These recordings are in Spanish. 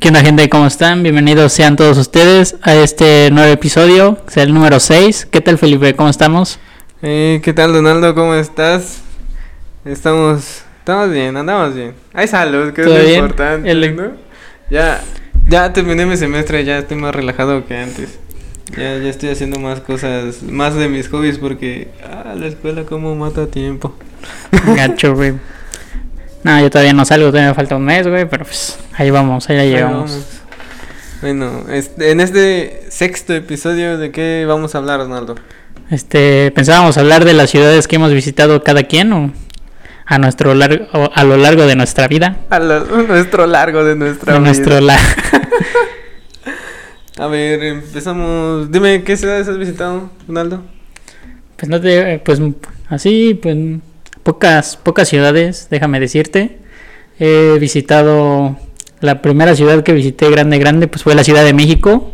¿Qué onda gente? ¿Cómo están? Bienvenidos sean todos ustedes a este nuevo episodio, sea el número 6. ¿Qué tal Felipe? ¿Cómo estamos? Eh, ¿Qué tal Donaldo? ¿Cómo estás? Estamos, estamos bien, andamos bien. Hay salud, que es ¿Todo lo bien? importante, El- ¿no? Ya, ya terminé mi semestre, ya estoy más relajado que antes. Ya, ya estoy haciendo más cosas, más de mis hobbies porque, ah, la escuela como mata tiempo. Gacho, güey. No, yo todavía no salgo, todavía me falta un mes, güey, pero pues ahí vamos, ahí la llevamos. vamos. Bueno, este, en este sexto episodio, ¿de qué vamos a hablar, Donaldo? Este, pensábamos hablar de las ciudades que hemos visitado cada quien o a nuestro largo, a lo largo de nuestra vida. A lo- nuestro largo de nuestra De vida. nuestro la A ver, empezamos. Dime, ¿qué ciudades has visitado, Donaldo? Pues no te, pues así, pues pocas, pocas ciudades, déjame decirte. He visitado, la primera ciudad que visité grande, grande, pues fue la Ciudad de México.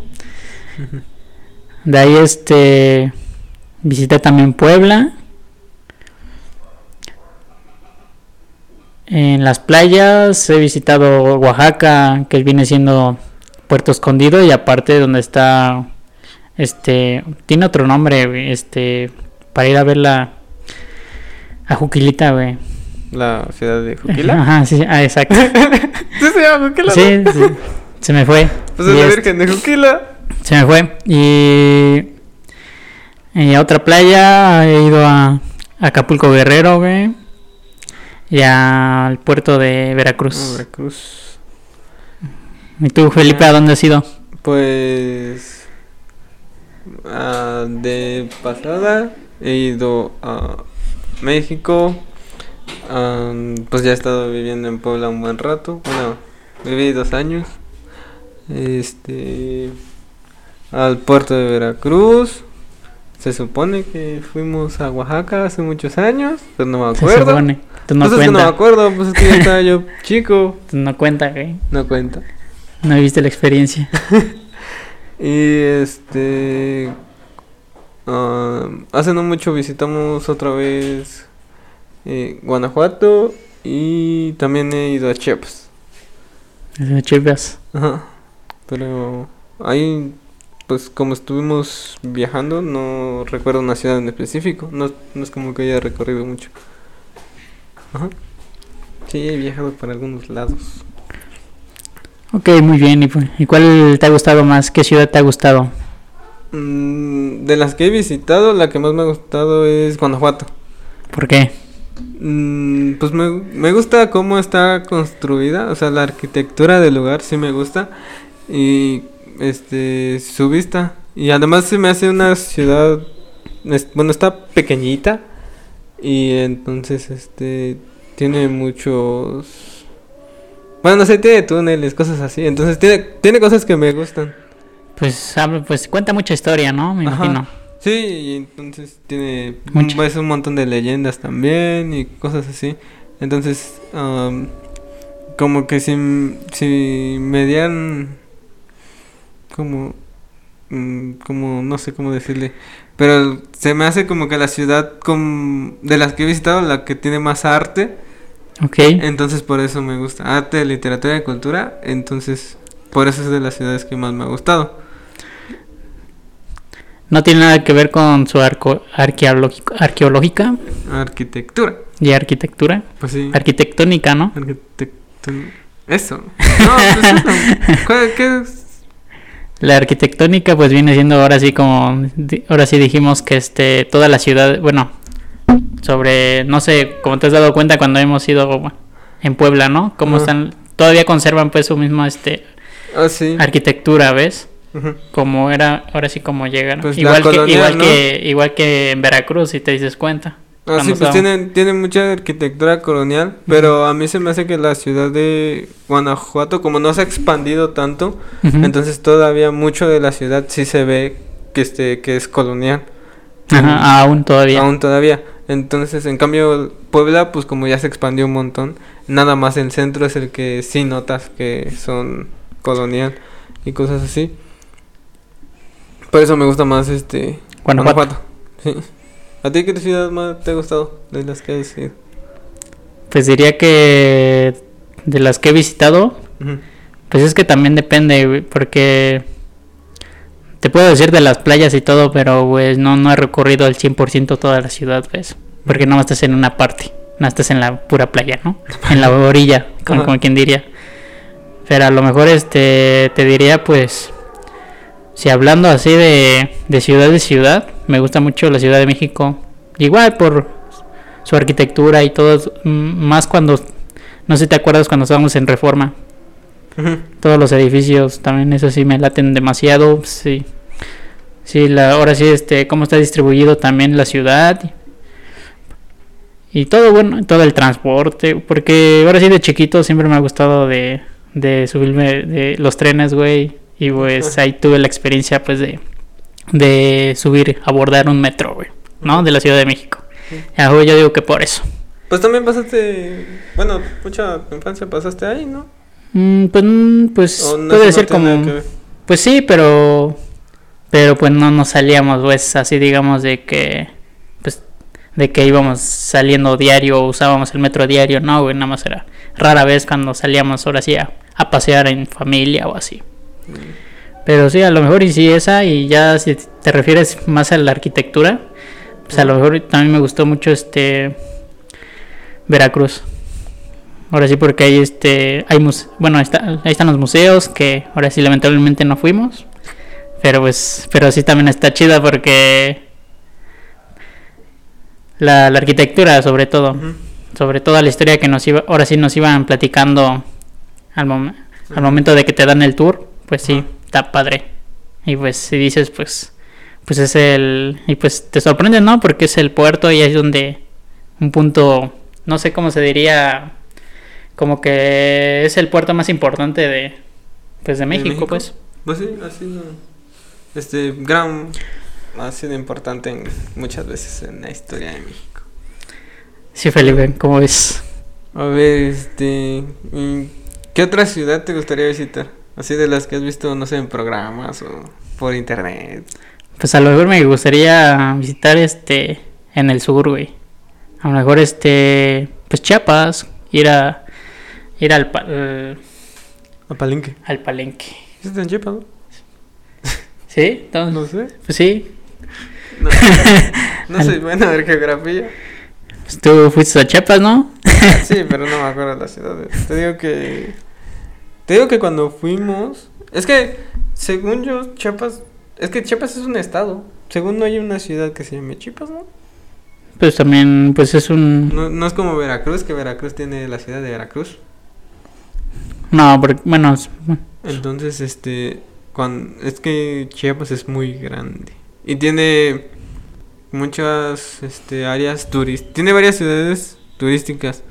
De ahí este, visité también Puebla. En las playas he visitado Oaxaca, que viene siendo Puerto Escondido, y aparte donde está, este, tiene otro nombre, este, para ir a ver la, a Juquilita, güey. La ciudad de Juquila. Ajá, sí, ah, exacto. ¿Sí se llama Juquila? Sí, sí, se me fue. Pues Y es la Virgen de Juquila. Se me fue. Y, y a otra playa he ido a, Acapulco Guerrero, güey. Y al puerto de Veracruz. Veracruz. ¿Y tú, Felipe, a dónde has ido? Pues. ah, de pasada he ido a México. ah, pues ya he estado viviendo en Puebla un buen rato. Bueno, viví dos años. Este. Al puerto de Veracruz. Se supone que fuimos a Oaxaca hace muchos años, pero no me Se acuerdo. supone. Tú no pues es que no me acuerdo, pues es que ya estaba yo chico. Tú no cuenta, güey. No cuenta. No viste la experiencia. Y este. Ah, hace no mucho visitamos otra vez eh, Guanajuato y también he ido a Chiapas. Desde Chiapas. Ajá. Pero ahí, pues como estuvimos viajando, no recuerdo una ciudad en específico. No, no es como que haya recorrido mucho. Ajá. Sí, he viajado por algunos lados. Ok, muy bien. ¿Y, ¿Y cuál te ha gustado más? ¿Qué ciudad te ha gustado? Mm, de las que he visitado, la que más me ha gustado es Guanajuato. ¿Por qué? Mm, pues me, me gusta cómo está construida, o sea, la arquitectura del lugar sí me gusta y este su vista y además se me hace una ciudad es- bueno, está pequeñita y entonces este tiene muchos bueno, no sé, tiene túneles, cosas así, entonces tiene tiene cosas que me gustan. Pues, pues cuenta mucha historia, ¿no? Me Ajá. imagino. Sí, y entonces tiene pues, un montón de leyendas también y cosas así. Entonces, am, como que si, si me dieran como, mm, como, no sé cómo decirle, pero se me hace como que la ciudad com- de las que he visitado, la que tiene más arte, Ok. entonces por eso me gusta. Arte, literatura y cultura, entonces por eso es de las ciudades que más me ha gustado. No tiene nada que ver con su arco arqueológico, arqueológica Arquitectura, y arquitectura. pues sí. Arquitectónica, ¿no? Arquitectón- Eso. No, pues eso. ¿Cuál- ¿Qué es? La arquitectónica pues viene siendo ahora sí como ahora sí dijimos que este toda la ciudad, bueno, sobre no sé, como te has dado cuenta cuando hemos ido en Puebla, ¿no? Cómo están todavía conservan pues su misma este Ah, sí. arquitectura, ¿ves? Como era ahora sí como llegan. Pues igual que igual ¿no? que igual que en Veracruz si te dices cuenta. Ah, sí, pues tienen, tienen mucha arquitectura colonial, pero a mí se me hace que la ciudad de Guanajuato, como no se ha expandido tanto, entonces todavía mucho de la ciudad sí se ve que este que es colonial. Ajá, aún todavía. Aún todavía. Entonces, en cambio, Puebla, pues como ya se expandió un montón, nada más el centro es el que sí notas que son colonial y cosas así. Por eso me gusta más este Guanajuato. Sí. ¿A ti qué ciudad más te ha gustado de las que has ido? Pues diría que de las que he visitado. Pues es que también depende, güey, porque te puedo decir de las playas y todo, pero pues no, no he recorrido al 100% toda la ciudad, pues, porque no estás en una parte, no estás en la pura playa, ¿no? En la orilla, como, como quien diría. Pero a lo mejor este te diría pues si hablando así de, de ciudad de ciudad, me gusta mucho la Ciudad de México. Igual por su arquitectura y todo, mm, más cuando, no sé si te acuerdas cuando estábamos en Reforma, todos los edificios también eso sí me laten demasiado, sí. Sí, la, ahora sí, este, cómo está distribuido también la ciudad. Y todo, bueno, todo el transporte, porque ahora sí de chiquito siempre me ha gustado de, de subirme de los trenes, güey. Y pues ahí tuve la experiencia, pues, de, de subir, abordar un metro, güey, ¿no? De la Ciudad de México. Ya, güey, yo digo que por eso. Pues también pasaste, bueno, mucha infancia pasaste ahí, ¿no? Mm, pues, mm, pues no, puede no ser como... Pues sí, pero pero pues no nos salíamos pues así digamos de que pues de que íbamos saliendo diario usábamos el metro diario, no, güey, nada más era rara vez cuando salíamos ahora sí a, a pasear en familia o así. Pero sí, a lo mejor y sí esa y ya si te refieres más a la arquitectura, pues a lo mejor también me gustó mucho este Veracruz. Ahora sí porque ahí este hay muse- bueno, ahí, está- ahí están los museos que ahora sí lamentablemente no fuimos. Pero pues pero sí también está chida porque la, la arquitectura sobre todo, sobre toda la historia que nos iba ahora sí nos iban platicando al, mom- al momento de que te dan el tour, pues sí, está padre. Y pues si dices pues pues es el y pues te sorprende, ¿no? Porque es el puerto y es donde un punto no sé cómo se diría como que es el puerto más importante de pues de México, México? pues. Pues sí, ha sido, este, gran, ha sido importante en, muchas veces en la historia de México. Sí, Felipe, ¿cómo ves? A ver, este, ¿y ¿qué otra ciudad te gustaría visitar? Así de las que has visto, no sé, en programas o por internet. Pues a lo mejor me gustaría visitar este en el sur, güey. A lo mejor este pues Chiapas, ir a ir al pa- eh, A Palenque. al Palenque. ¿Eso está en Chiapas? ¿Sí? Entonces, No sé. pues sí. No, no soy bueno de geografía. Pues tú fuiste a Chiapas, ¿no? Sí, pero no me acuerdo de las ciudades. Te digo que. Te digo que cuando fuimos. Es que, según yo, Chiapas. Es que Chiapas es un estado. Según no hay una ciudad que se llame Chiapas, ¿no? Pues también pues es un No, no es como Veracruz, que Veracruz tiene la ciudad de Veracruz. no, porque, bueno, es- Entonces, este. Cuando, es que Chiapas es muy grande. Y tiene muchas este, áreas turísticas. Tiene varias ciudades turísticas.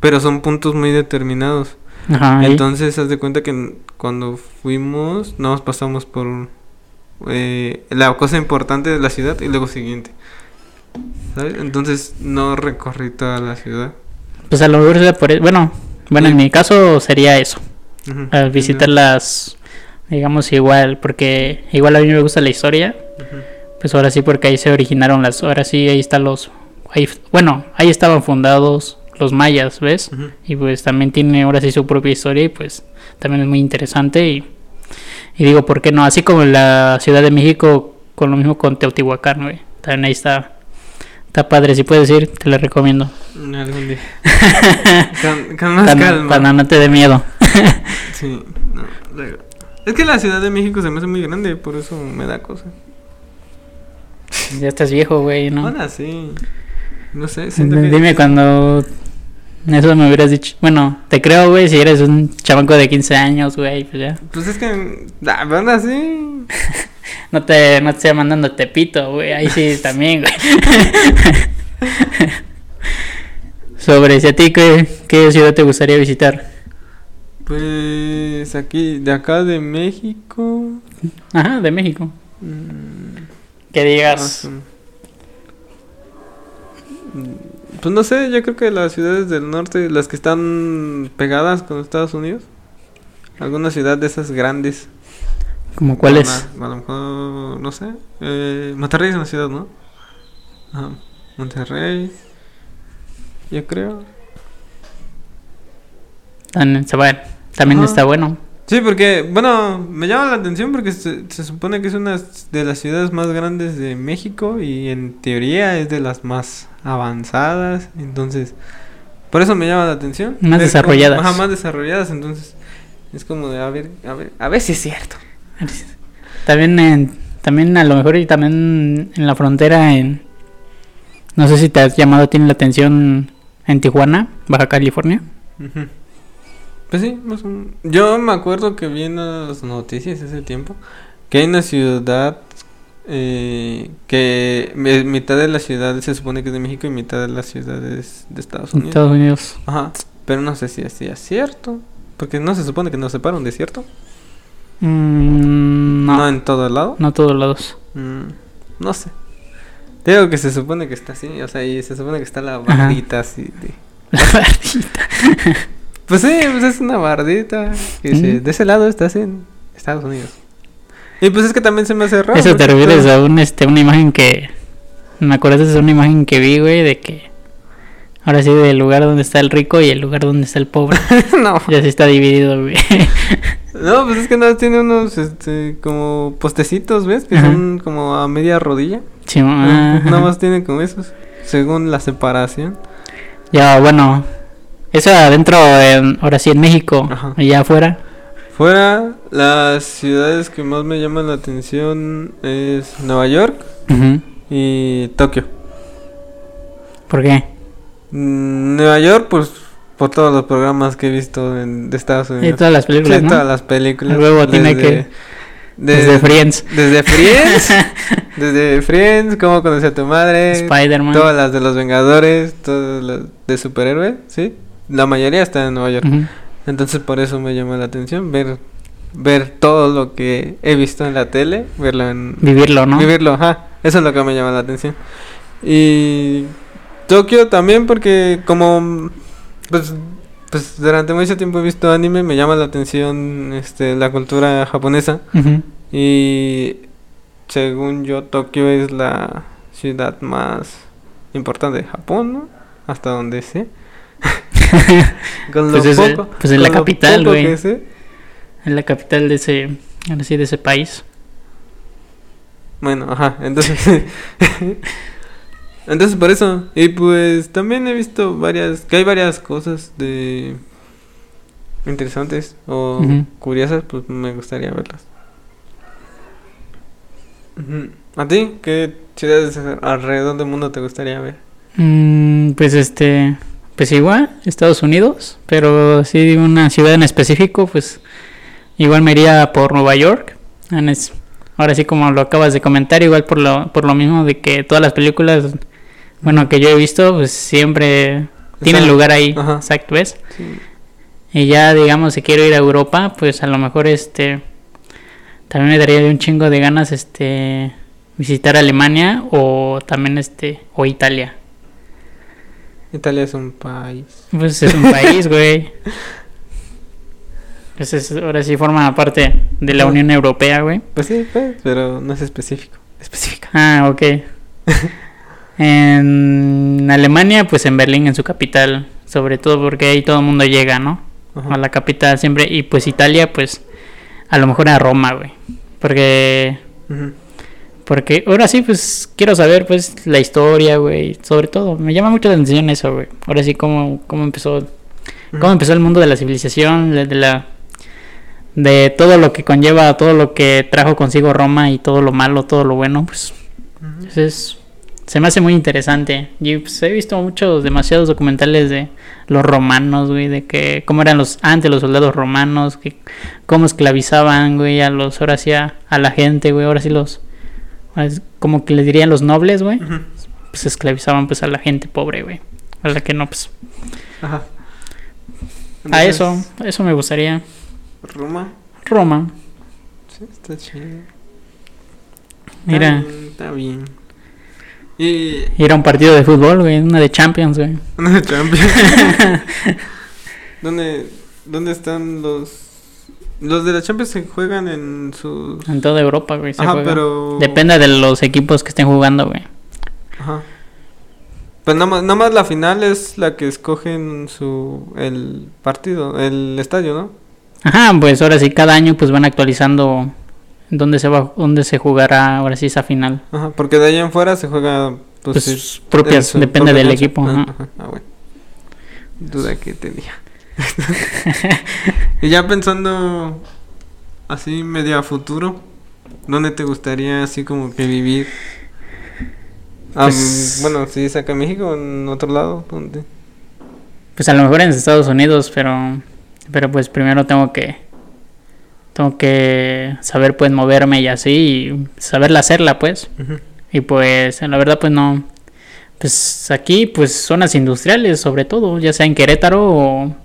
Pero son puntos muy determinados. Ajá. Entonces, haz de cuenta que cuando fuimos, nos pasamos por eh, la cosa importante de la ciudad y luego siguiente. ¿Sabes? Entonces, no recorrí toda la ciudad. pues a lo mejor por e- bueno, bueno, en mi caso sería eso. Al visitar las digamos igual porque igual a mí me gusta la historia pues ahora sí porque ahí se originaron las ahora sí ahí están los ahí, bueno ahí estaban fundados los mayas ves y pues también tiene ahora sí su propia historia y pues también es muy interesante y, y digo por qué no así como en la Ciudad de México con lo mismo con Teotihuacán güey también ahí está está padre si puedes ir te lo recomiendo Algún día. Con, con más calma. para no te dé miedo Sí, no. Es que la Ciudad de México se me hace muy grande, por eso me da cosa. ya estás viejo güey no Ahora sí. No sé, siento que... Dime cuando eso me hubieras dicho. Bueno, te creo, güey, si eres un chamaco de 15 años, güey, pues ya. Pues es que... Ah, pero aún así... No te, no te estoy mandando tepito, güey, ahí sí también, güey. Sobre si a ti, ¿qué, ¿qué ciudad te gustaría visitar? Pues aquí, de acá de México... Ajá, de México. mm, Que ah, digas, sí. Mm, Pues no sé, yo creo que las ciudades del norte, las que están pegadas con Estados Unidos. Alguna ciudad de esas grandes. como cuál es. A lo mejor, no sé. Eh, Monterrey es una ciudad, ¿no? Ajá. Monterrey. Yo creo. También, va- también Ajá. está bueno. Sí, porque, bueno, me llama la atención porque se, se supone que es una de las ciudades más grandes de México y en teoría es de las más avanzadas, entonces, por eso me llama la atención. Más Es desarrolladas. más desarrolladas, entonces, es como de, a ver, a ver, a ver si es cierto. También, en- también a lo mejor y también en la frontera, en, no sé si te has llamado, tiene la atención en Tijuana, Baja California. Ujú. Pues sí, yo me acuerdo que vi en las noticias ese tiempo que hay una ciudad eh, que mi- mitad de la ciudad se supone que es de México y mitad de la ciudad es de Estados En Unidos. Estados Unidos. Ajá, pero no sé si así es cierto, porque no se supone que nos separan de cierto, Mm, no, no, en todo el lado. no todos lados. Mm, no sé. Digo que se supone que está así, o sea, y se supone que está la Ajá. bardita así de... La bardita. Pues sí, pues es una bardita que dice, de ese lado estás en Estados Unidos. Y pues es que también se me hace raro. Eso te refieres a un, este, una imagen que... Me acuerdo de una imagen que vi, güey, de que... Ahora sí, del lugar donde está el rico y el lugar donde está el pobre. no. ya se está dividido, güey. No, pues es que nada, tiene unos, este, como postecitos, ¿ves? Que Ajá. son como a media rodilla. Sí. Nada más tienen como esos, según la separación. Ya, bueno. Eso adentro, en- ahora sí en México. Ajá. Allá afuera. Fuera, las ciudades que más me llaman la atención es Nueva York y Tokio. ¿Por qué? Mm, Nueva York, pues, por todos los programas que he visto en, de Estados Y Unidos. todas las películas, Sí, ¿no? todas las películas. Luego tiene que- Desde Friends. Desde Friends. desde Friends, cómo conocí a tu madre. Spider-Man. Todas las de los Vengadores, todas las de superhéroes, ¿sí? La mayoría está en Nueva York. Entonces por eso me llama la atención ver ver todo lo que he visto en la tele, verlo en Vivirlo, ¿no? vivirlo, ajá. Eso es lo que me llama la atención. Y Tokio también porque como pues pues durante mucho tiempo he visto anime, me llama la atención este la cultura japonesa y según yo Tokio es la ciudad más importante de Japón, ¿no? Hasta donde sé. Con Pues es pues es la capital, güey. Es la capital de ese, ahora sí, de ese país. Bueno, ajá, entonces Entonces por eso y pues también he visto varias que hay varias cosas de interesantes o curiosas, pues me gustaría verlas. ¿A ti qué ciudades alrededor del mundo te gustaría ver? Mm, pues este, pues igual, Estados Unidos, pero sí una ciudad en específico, pues igual me iría por Nueva York. Ahora sí como lo acabas de comentar, igual por lo, por lo mismo de que todas las películas, bueno, que yo he visto, pues siempre tienen lugar ahí, Ajá. exacto, ¿ves? Sí. Y ya, digamos, si quiero ir a Europa, pues a lo mejor este también me daría de un chingo de ganas este visitar Alemania o también este o Italia. Italia es un país. Pues es un país, güey. Pues es, ahora sí forma parte de la. Unión Europea, güey. Pues sí, pues, pero no es específico. Específica. Ah, ok. en Alemania, pues en Berlín, en su capital, sobre todo porque ahí todo el mundo llega, ¿no? Ajá. a la capital siempre. Y pues Italia, pues a lo mejor a Roma, güey. Porque, Ujú. Porque ahora sí, pues quiero saber, pues, la historia, güey. Sobre todo, me llama mucho la atención eso, güey. Ahora sí, cómo, cómo empezó, cómo empezó el mundo de la civilización, de, de la, de todo lo que conlleva, todo lo que trajo consigo Roma y todo lo malo, todo lo bueno, pues, entonces, se me hace muy interesante. Y pues he visto muchos, demasiados documentales de los romanos, güey, de que cómo eran los antes los soldados romanos, que cómo esclavizaban, güey, a los, ahora sí a, a la gente, güey, ahora sí los, como que les dirían los nobles, güey, Ujú. pues esclavizaban pues a la gente pobre, güey. A la que no, pues. Ajá. A eso, a eso me gustaría. Roma. Roma, Sí, está chido. mira, Está bien, Está bien. Y. ir a un partido de fútbol, güey, una de Champions, güey. Una Champions. ¿Dónde, ¿Dónde están los. Los de la Champions se juegan en sus. En toda Europa, güey. se Ajá, juega. pero. Depende de los equipos que estén jugando, güey. Ajá. Pues nada más, nada más la final es la que escogen su. El partido, el estadio, ¿no? Ajá, pues ahora sí, cada año pues van actualizando dónde se va, dónde se jugará ahora sí esa final. Ajá, porque de allá en fuera se juega pues, Pues propias, depende del equipo. Ah, ajá. ajá, Ah, bueno. Duda que tenía. Y ya pensando así medio a futuro, ¿dónde te gustaría así como que vivir? Ah, Pues- bueno, si es acá en México o en otro lado, ¿dónde? Pues a lo mejor en Estados Unidos, pero pero pues primero tengo que tengo que saber pues moverme y así y saberla hacerla pues. Y pues la verdad pues no pues aquí pues zonas industriales sobre todo, ya sea en Querétaro o,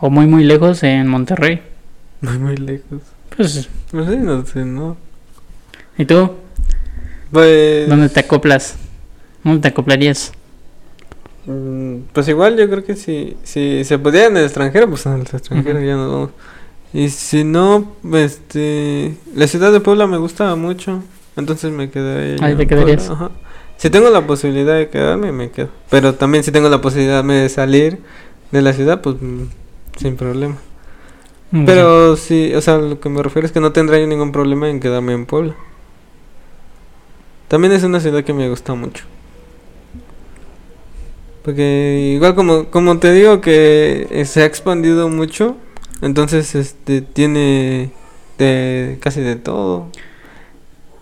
o muy muy lejos en Monterrey. Muy, muy lejos. Pues No sé, no sé, ¿no? ¿y tú? Pues... ¿Dónde te acoplas? ¿Dónde te acoplarías? Mm, Pues igual yo creo que si, si se pudiera en el extranjero, pues en el extranjero ya nos vamos. Y si no, este, la ciudad de Puebla me gusta mucho, entonces me quedaría. Ahí te quedarías. ajá. Si tengo la posibilidad de quedarme, me quedo. Pero también si tengo la posibilidad de salir de la ciudad, pues mm, sin problema. Pero sí, o sea, lo que me refiero es que no tendría yo ningún problema en quedarme en Puebla. También es una ciudad que me gusta mucho. Porque igual como, como te digo que se ha expandido mucho, entonces este tiene de casi de todo.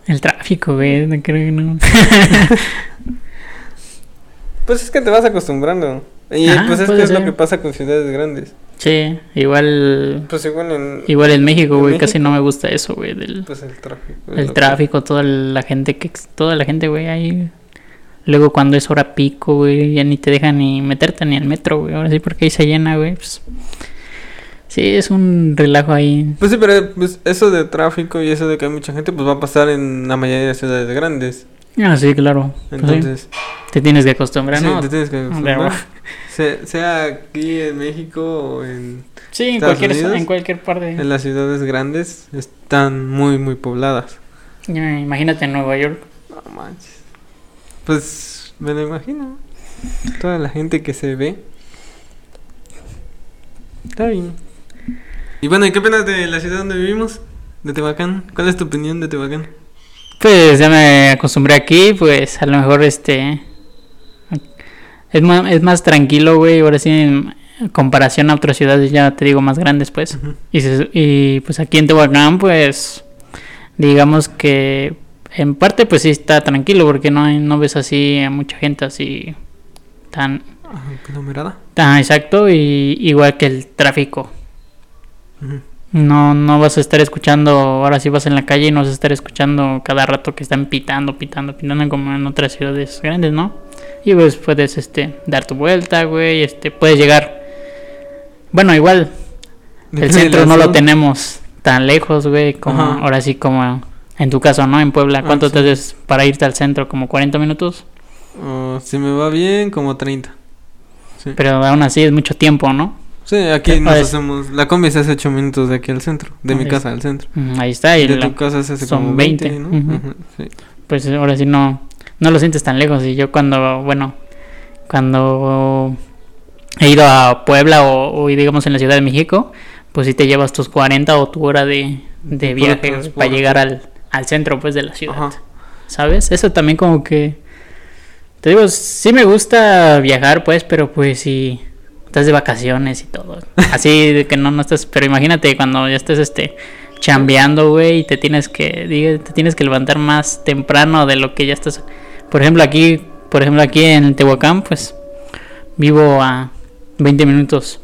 El tráfico, güey, no creo que no. Pues es que te vas acostumbrando. Y Ajá, pues es que es lo que pasa con ciudades grandes. Sí, igual Pues igual en igual en México, ¿En güey, casi no me gusta eso, güey, del pues el tráfico. el que- tráfico, toda la gente que toda la gente, güey, ahí luego cuando es hora pico, güey, ya ni te dejan ni meterte ni al metro, güey, ahora sí porque ahí se llena, güey, pues Sí, es un relajo ahí. Pues sí, pero pues, eso de tráfico y eso de que hay mucha gente, pues va a pasar en la mayoría de ciudades grandes. Ah, sí, claro. Pues sí, Entonces, te tienes que acostumbrar, sí, ¿no? te tienes que acostumbrar. Abajo. Se- sea aquí en México o en, Sí, en Estados cualquier, Unidos, en cualquier parte. en las ciudades grandes, están muy, muy pobladas. Imagínate en Nueva York. No manches. Pues me lo imagino. Toda la gente que se ve. Está bien. Y bueno, ¿y qué opinas de la ciudad donde vivimos? De Tehuacán. ¿Cuál es tu opinión de Tehuacán? Pues ya me acostumbré aquí, pues a lo mejor este es más, es más tranquilo, güey, ahora sí en comparación a otras ciudades ya te digo más grandes, pues. Y, se- y pues aquí en Tehuacán, pues digamos que en parte pues sí está tranquilo porque no hay- no ves así a mucha gente así tan aglomerada. tan exacto y igual que el tráfico. No, no vas a estar escuchando, ahora sí vas en la calle y no vas a estar escuchando cada rato que están pitando, pitando, pitando como en otras ciudades grandes, ¿no? Y pues puedes este dar tu vuelta, güey, este puedes llegar. Bueno, igual el centro no lo tenemos tan lejos, güey, como Ajá. ahora sí como en tu caso, ¿no? En Puebla, Ah, ¿cuánto sí. te haces para irte al centro? ¿Como 40 minutos? Oh, si me va bien, como 30. Sí, Pero aún así es mucho tiempo, ¿no? Sí, aquí ¿Qué nos parece? hacemos. La combi se hace 8 minutos de aquí al centro. De mi casa al centro. Mm, Ahí está, y de la- tu casa se hace son como 20, 20, ¿no? ujú. Ajá, sí. pues ahora sí no, no lo sientes tan lejos. Y yo cuando, bueno, cuando he ido a Puebla o, o digamos en la Ciudad de México, pues sí te llevas tus 40 o tu hora de, viaje para llegar al, al centro pues de la ciudad. Ajá. ¿Sabes? Eso también como que... Te digo, sí me gusta viajar pues, pero pues sí... Estás de vacaciones y todo. Así de que no, no estás... Pero imagínate cuando ya estés este chambeando, güey, y te tienes que diga, te tienes que levantar más temprano de lo que ya estás. Por ejemplo, aquí, por ejemplo, aquí en Tehuacán, pues vivo a 20 minutos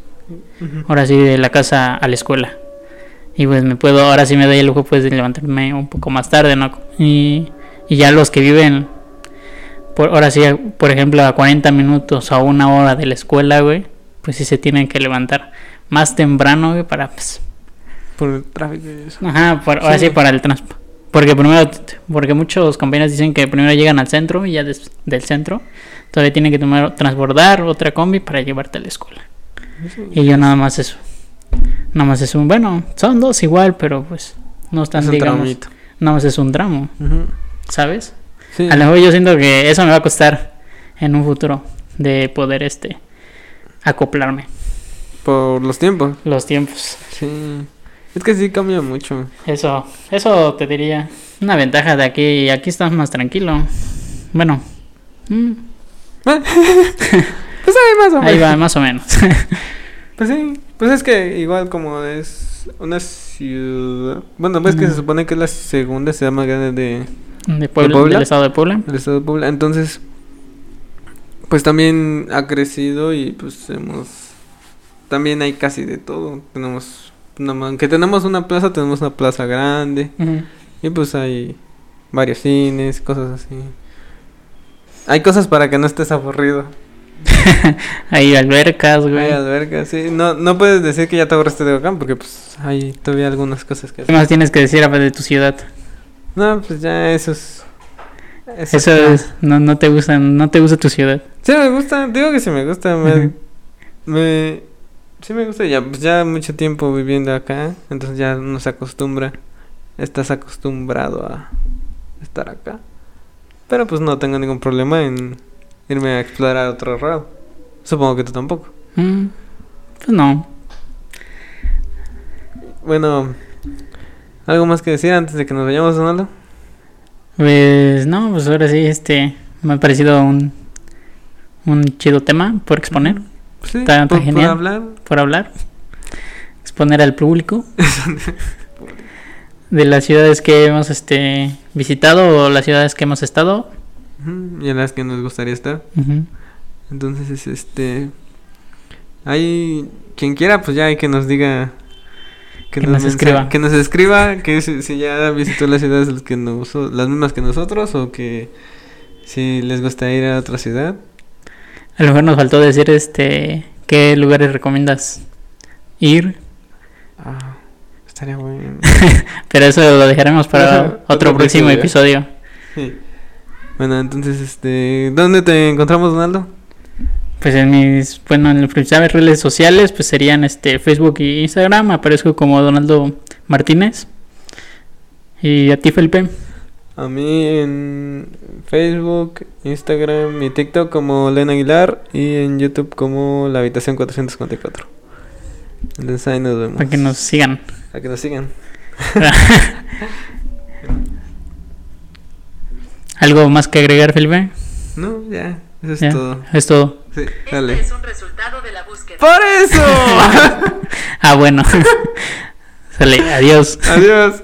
ahora sí de la casa a la escuela. Y pues me puedo, ahora sí me doy el lujo pues de levantarme un poco más tarde, ¿no? Y, y ya los que viven, por, ahora sí, por ejemplo, a 40 minutos o a una hora de la escuela, güey, pues sí se tienen que levantar más temprano, güey, para pues, Por el tráfico y eso. ajá, por- ahora sí, Sí. para el transporte. Porque primero, porque muchos compañeros dicen que primero llegan al centro y ya des- del centro todavía tienen que tomar, transbordar otra combi para llevarte a la escuela. Y yo nada más eso. Nada más es un, bueno, son dos igual, pero pues no están, Es digamos, tramito. nada más es un tramo. ¿sabes? Sí. A lo mejor yo siento que eso me va a costar en un futuro de poder este acoplarme. Por los tiempos. Los tiempos. Sí. Es que sí cambia mucho. Eso, eso te diría. Una ventaja de aquí, aquí estás más tranquilo. Bueno. mm, pues ahí más o menos. ahí va, más o menos. Pues sí. Pues es que igual como es una ciudad... Bueno, ves que se Ujú. supone que es la segunda ciudad más grande de, De Puebla, Puebla? del estado de Puebla. del estado de Puebla. Entonces, pues también ha crecido y pues hemos... También hay casi de todo. Tenemos... ma- Aunque tenemos una plaza, tenemos una plaza grande. Y pues hay varios cines, cosas así. Hay cosas para que no estés aburrido. Hay albercas, güey. Hay albercas, sí. No, no puedes decir que ya te aburriste de Ocam porque pues hay todavía algunas cosas que ¿Qué más tienes que decir de tu ciudad? No, pues ya eso es... Eso, es, no, no te gusta, no te gusta tu ciudad. Sí me gusta, digo que sí me gusta. Me, Ujú. me- sí me gusta ya, pues ya mucho tiempo viviendo acá. Entonces ya uno se acostumbra. Estás acostumbrado a estar acá. Pero pues no tengo ningún problema en irme a explorar otro lado. Supongo que tú tampoco. Mm, Pues no. Bueno, ¿algo más que decir antes de que nos vayamos, Donaldo? Pues no, pues ahora sí, este, me ha parecido un, un chido tema por exponer, Sí, Está- por, por genial. hablar. por hablar, exponer al público de las ciudades que hemos este visitado o las ciudades que hemos estado. Y en las que nos gustaría estar. Entonces, este. Hay. Quien quiera, pues ya hay que nos diga. Que nos escriba. Que nos escriba. Que si, si ya visitó las ciudades las, que nos- las mismas que nosotros. O que. Si les gusta ir a otra ciudad. A lo mejor nos faltó decir este qué lugares recomiendas ir, Ah, estaría bueno. pero eso lo dejaremos para otro, otro próximo episodio. episodio. Sí. Bueno, entonces, este. ¿Dónde te encontramos, Donaldo? Pues en mis, bueno, en las principales redes sociales, pues serían este Facebook y Instagram, aparezco como Donaldo Martínez. Y a ti, Felipe. A mí en Facebook, Instagram y TikTok como Len Aguilar. Y en YouTube como La Habitación 454. Entonces ahí nos vemos. Para que nos sigan. Para que nos sigan. ¿Algo más que agregar, Felipe? No, ya. Eso es Ya, todo. Es todo. Sí, Este es un resultado de la búsqueda. ¡Por eso! Ah, bueno. Sale, adiós. Adiós.